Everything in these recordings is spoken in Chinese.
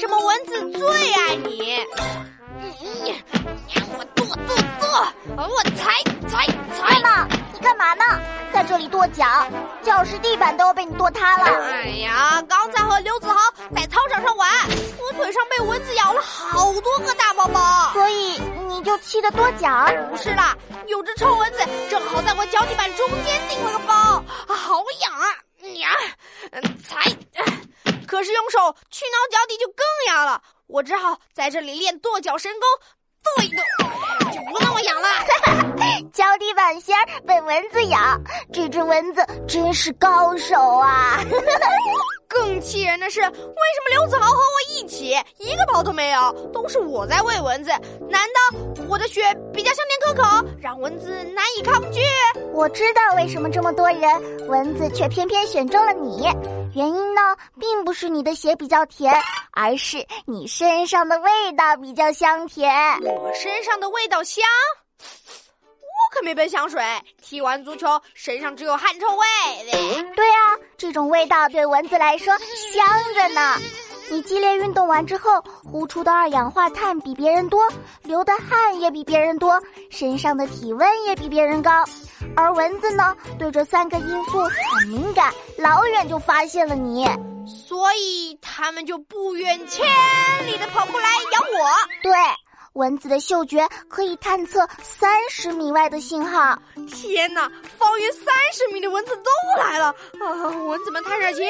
什么蚊子最爱你？我跺跺跺，我踩踩踩！妈妈？你干嘛呢？在这里跺脚，教室地板都要被你跺塌了。哎呀，刚才和刘子豪在操场上玩，我腿上被蚊子咬了好多个大包包，所以你就气得跺脚？不是啦，有只臭蚊子正好在我脚底板中间钉了个包，好痒啊！呀，踩，可是用手去挠脚底就更痒了，我只好在这里练跺脚神功，跺一跺就不那么痒了。脚底板芯儿被蚊子咬，这只蚊子真是高手啊！更气人的是，为什么刘子豪和我一起一个包都没有？都是我在喂蚊子，难道我的血比较香甜可口，让蚊子难以抗拒？我知道为什么这么多人，蚊子却偏偏选中了你。原因呢，并不是你的血比较甜，而是你身上的味道比较香甜。我身上的味道香？我可没喷香水，踢完足球身上只有汗臭味。对啊，这种味道对蚊子来说香着呢。你激烈运动完之后，呼出的二氧化碳比别人多，流的汗也比别人多，身上的体温也比别人高。而蚊子呢，对这三个因素很敏感，老远就发现了你，所以它们就不远千里的跑过来咬我。对。蚊子的嗅觉可以探测三十米外的信号。天哪，方圆三十米的蚊子都来了！啊，蚊子们太热情，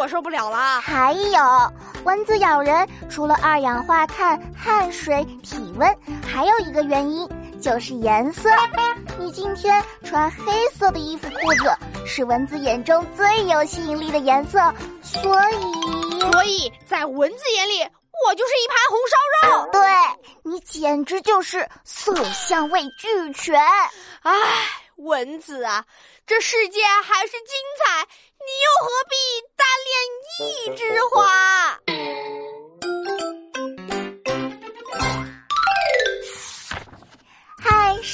我受不了了。还有，蚊子咬人除了二氧化碳、汗水、体温，还有一个原因就是颜色。你今天穿黑色的衣服裤子，是蚊子眼中最有吸引力的颜色，所以，所以在蚊子眼里。我就是一盘红烧肉，对你简直就是色香味俱全。唉，蚊子啊，这世界还是精彩，你又何必单恋一枝花？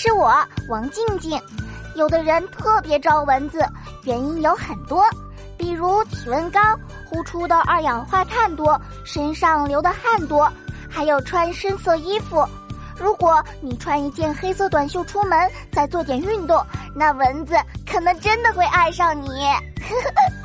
是我王静静。有的人特别招蚊子，原因有很多，比如体温高。呼出的二氧化碳多，身上流的汗多，还有穿深色衣服。如果你穿一件黑色短袖出门，再做点运动，那蚊子可能真的会爱上你。